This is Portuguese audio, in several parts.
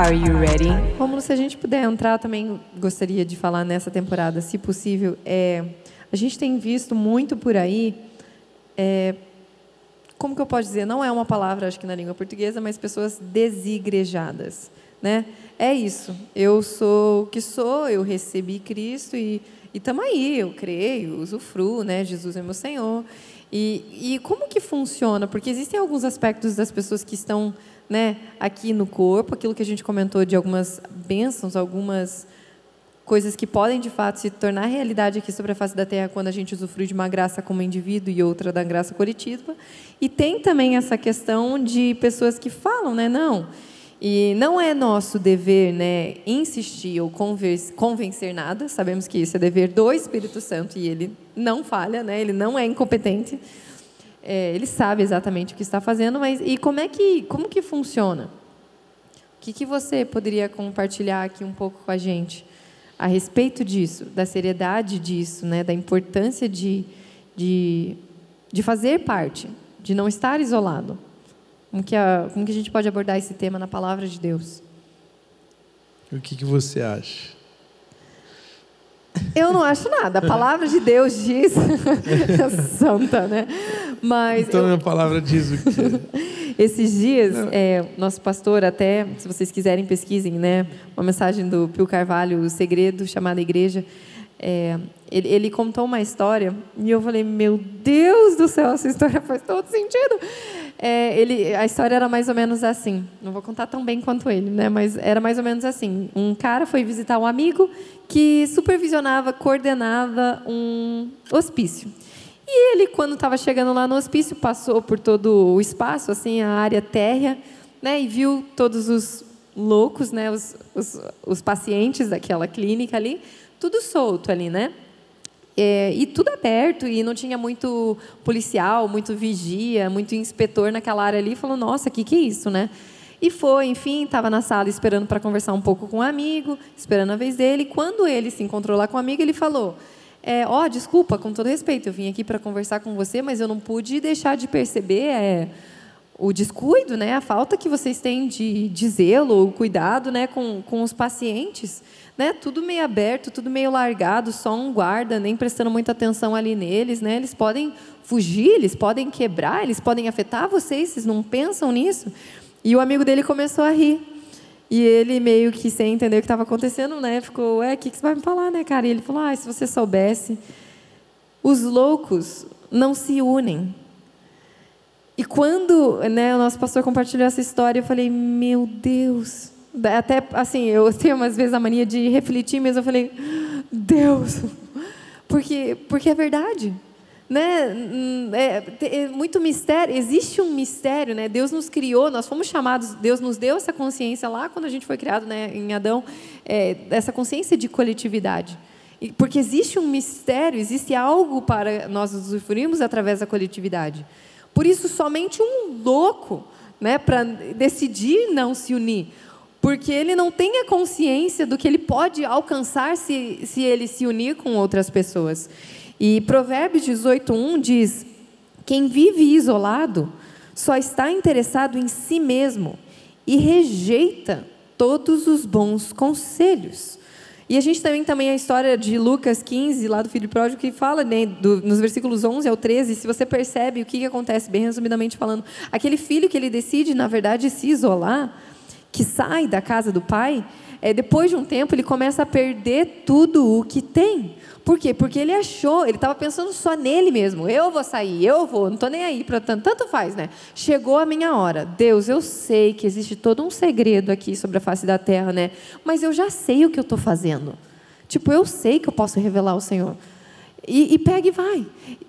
Are you ready? Como se a gente puder entrar, também gostaria de falar nessa temporada, se possível. É, a gente tem visto muito por aí, é, como que eu posso dizer? Não é uma palavra, acho que na língua portuguesa, mas pessoas desigrejadas, né? É isso. Eu sou o que sou, eu recebi Cristo e estamos aí. Eu creio, usufruo, né? Jesus é meu Senhor. E, e como que funciona? Porque existem alguns aspectos das pessoas que estão né, aqui no corpo, aquilo que a gente comentou de algumas bênçãos, algumas coisas que podem de fato se tornar realidade aqui sobre a face da Terra quando a gente usufrui de uma graça como indivíduo e outra da graça coletiva. E tem também essa questão de pessoas que falam, né, não, e não é nosso dever, né, insistir ou convencer nada. Sabemos que isso é dever do Espírito Santo e ele não falha, né? Ele não é incompetente. É, ele sabe exatamente o que está fazendo, mas e como é que como que funciona? O que, que você poderia compartilhar aqui um pouco com a gente a respeito disso, da seriedade disso, né, da importância de, de, de fazer parte, de não estar isolado? Como que, a, como que a gente pode abordar esse tema na palavra de Deus? O que, que você acha? Eu não acho nada. A palavra de Deus diz. Santa, né? Mas. Então eu... a palavra diz o que. Esses dias, é, nosso pastor, até, se vocês quiserem, pesquisem, né? Uma mensagem do Pio Carvalho, O Segredo, chamada Igreja. É, ele, ele, contou uma história e eu falei: Meu Deus do céu, essa história faz todo sentido. É, ele, a história era mais ou menos assim. Não vou contar tão bem quanto ele, né? Mas era mais ou menos assim. Um cara foi visitar um amigo que supervisionava, coordenava um hospício. E ele, quando estava chegando lá no hospício, passou por todo o espaço, assim, a área térrea, né? E viu todos os loucos, né? Os, os, os pacientes daquela clínica ali, tudo solto ali, né? É, e tudo aberto, e não tinha muito policial, muito vigia, muito inspetor naquela área ali. Falou, nossa, o que, que é isso, né? E foi, enfim, estava na sala esperando para conversar um pouco com um amigo, esperando a vez dele. Quando ele se encontrou lá com o um amigo, ele falou: é, ó, oh, desculpa, com todo respeito, eu vim aqui para conversar com você, mas eu não pude deixar de perceber é, o descuido, né, a falta que vocês têm de, de zelo, o cuidado, né, com, com os pacientes né, tudo meio aberto, tudo meio largado, só um guarda, nem prestando muita atenção ali neles, né? Eles podem fugir, eles podem quebrar, eles podem afetar vocês, vocês não pensam nisso? E o amigo dele começou a rir. E ele meio que sem entender o que estava acontecendo, né? Ficou, ué, o que, que você vai me falar, né, cara? E ele falou, ah, se você soubesse, os loucos não se unem. E quando né, o nosso pastor compartilhou essa história, eu falei, meu Deus, até assim, eu tenho umas vezes a mania de refletir, mas eu falei, Deus, porque, porque é verdade. Né? É, é, muito mistério, existe um mistério, né? Deus nos criou, nós fomos chamados, Deus nos deu essa consciência lá quando a gente foi criado, né, em Adão, é, essa consciência de coletividade. Porque existe um mistério, existe algo para nós usufruirmos através da coletividade. Por isso, somente um louco, né, para decidir não se unir, porque ele não tem a consciência do que ele pode alcançar se, se ele se unir com outras pessoas. E Provérbios 18:1 diz: Quem vive isolado só está interessado em si mesmo e rejeita todos os bons conselhos. E a gente também tem a história de Lucas 15, lá do filho pródigo, que fala né, do, nos versículos 11 ao 13, se você percebe o que, que acontece, bem resumidamente falando, aquele filho que ele decide, na verdade, se isolar, que sai da casa do pai, é, depois de um tempo ele começa a perder tudo o que tem. Por quê? Porque ele achou, ele estava pensando só nele mesmo. Eu vou sair, eu vou, não estou nem aí para tanto. Tanto faz, né? Chegou a minha hora. Deus, eu sei que existe todo um segredo aqui sobre a face da terra, né? Mas eu já sei o que eu estou fazendo. Tipo, eu sei que eu posso revelar ao Senhor. E, e pega e vai.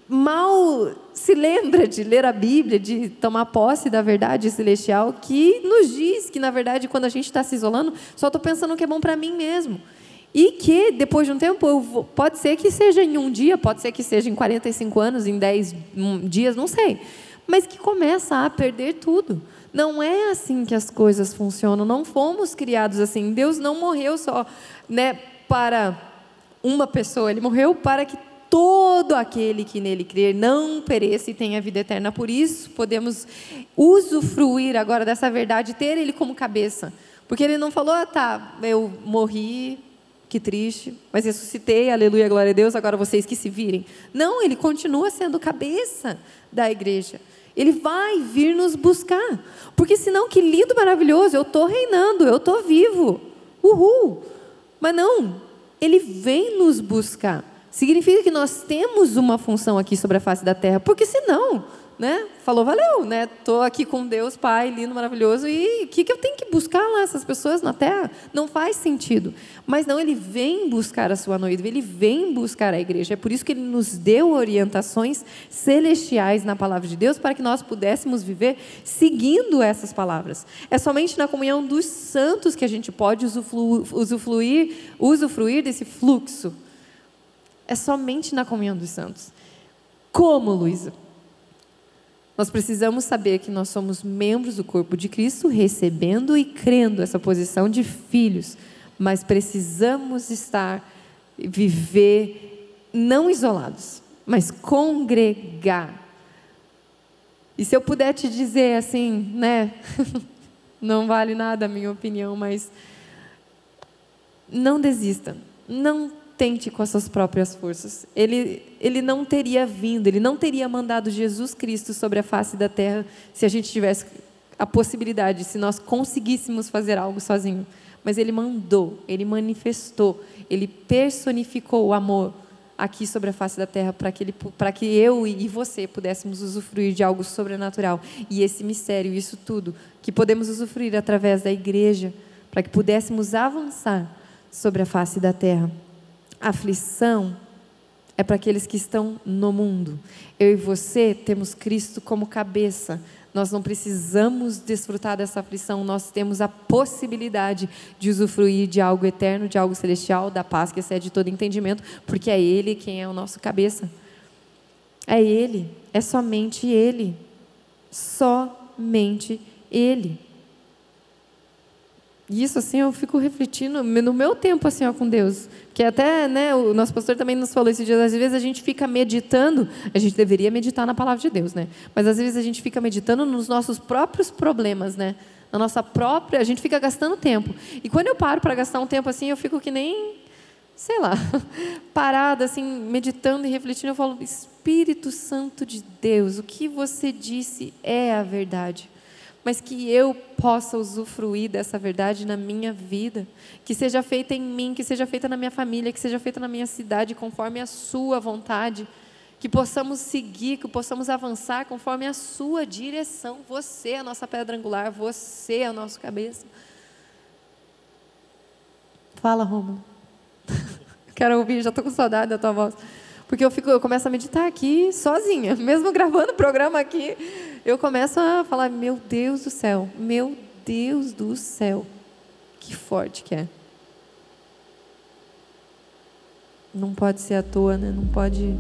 Mal se lembra de ler a Bíblia, de tomar posse da verdade celestial, que nos diz que, na verdade, quando a gente está se isolando, só estou pensando o que é bom para mim mesmo. E que, depois de um tempo, vou, pode ser que seja em um dia, pode ser que seja em 45 anos, em 10 dias, não sei. Mas que começa a perder tudo. Não é assim que as coisas funcionam. Não fomos criados assim. Deus não morreu só né, para uma pessoa, Ele morreu para que todo aquele que nele crer não pereça e tenha vida eterna. Por isso, podemos usufruir agora dessa verdade, ter ele como cabeça. Porque ele não falou, ah, tá, eu morri, que triste, mas ressuscitei, aleluia, glória a Deus, agora vocês que se virem. Não, ele continua sendo cabeça da igreja. Ele vai vir nos buscar. Porque senão, que lindo, maravilhoso, eu estou reinando, eu estou vivo. Uhul. Mas não, ele vem nos buscar. Significa que nós temos uma função aqui sobre a face da terra, porque senão, né? Falou, valeu, né? Tô aqui com Deus, Pai, lindo, maravilhoso, e o que, que eu tenho que buscar lá essas pessoas na terra? Não faz sentido. Mas não, ele vem buscar a sua noiva, ele vem buscar a igreja. É por isso que ele nos deu orientações celestiais na palavra de Deus para que nós pudéssemos viver seguindo essas palavras. É somente na comunhão dos santos que a gente pode usufruir, usufruir, usufruir desse fluxo é somente na comunhão dos santos. Como, Luísa? Nós precisamos saber que nós somos membros do corpo de Cristo, recebendo e crendo essa posição de filhos, mas precisamos estar, viver não isolados, mas congregar. E se eu puder te dizer assim, né? não vale nada a minha opinião, mas não desista. Não tente com as suas próprias forças. Ele, ele não teria vindo, ele não teria mandado Jesus Cristo sobre a face da terra se a gente tivesse a possibilidade, se nós conseguíssemos fazer algo sozinho. Mas ele mandou, ele manifestou, ele personificou o amor aqui sobre a face da terra para que, ele, para que eu e você pudéssemos usufruir de algo sobrenatural. E esse mistério, isso tudo, que podemos usufruir através da igreja, para que pudéssemos avançar sobre a face da terra aflição é para aqueles que estão no mundo. Eu e você temos Cristo como cabeça. Nós não precisamos desfrutar dessa aflição, nós temos a possibilidade de usufruir de algo eterno, de algo celestial, da paz que excede todo entendimento, porque é Ele quem é o nosso cabeça. É Ele, é somente Ele. Somente Ele. E isso assim eu fico refletindo no meu tempo assim ó, com Deus, que até né, o nosso pastor também nos falou esses dias. Às vezes a gente fica meditando, a gente deveria meditar na palavra de Deus, né? Mas às vezes a gente fica meditando nos nossos próprios problemas, né? Na nossa própria, a gente fica gastando tempo. E quando eu paro para gastar um tempo assim, eu fico que nem, sei lá, parada assim, meditando e refletindo. Eu falo, Espírito Santo de Deus, o que você disse é a verdade mas que eu possa usufruir dessa verdade na minha vida, que seja feita em mim, que seja feita na minha família, que seja feita na minha cidade, conforme a Sua vontade, que possamos seguir, que possamos avançar conforme a Sua direção. Você é a nossa pedra angular, você é o nosso cabeça. Fala, Romulo. Quero ouvir, já estou com saudade da tua voz. Porque eu, fico, eu começo a meditar aqui sozinha, mesmo gravando o programa aqui, eu começo a falar: meu Deus do céu, meu Deus do céu, que forte que é. Não pode ser à toa, né? Não pode.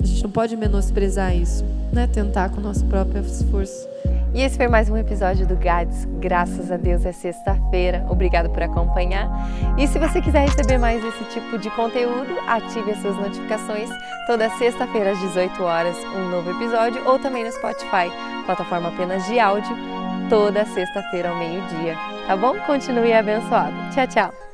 A gente não pode menosprezar isso, né? Tentar com o nosso próprio esforço. E esse foi mais um episódio do GADS. Graças a Deus é sexta-feira. Obrigado por acompanhar. E se você quiser receber mais esse tipo de conteúdo, ative as suas notificações. Toda sexta-feira às 18 horas, um novo episódio, ou também no Spotify, plataforma apenas de áudio, toda sexta-feira ao meio-dia. Tá bom? Continue abençoado. Tchau, tchau.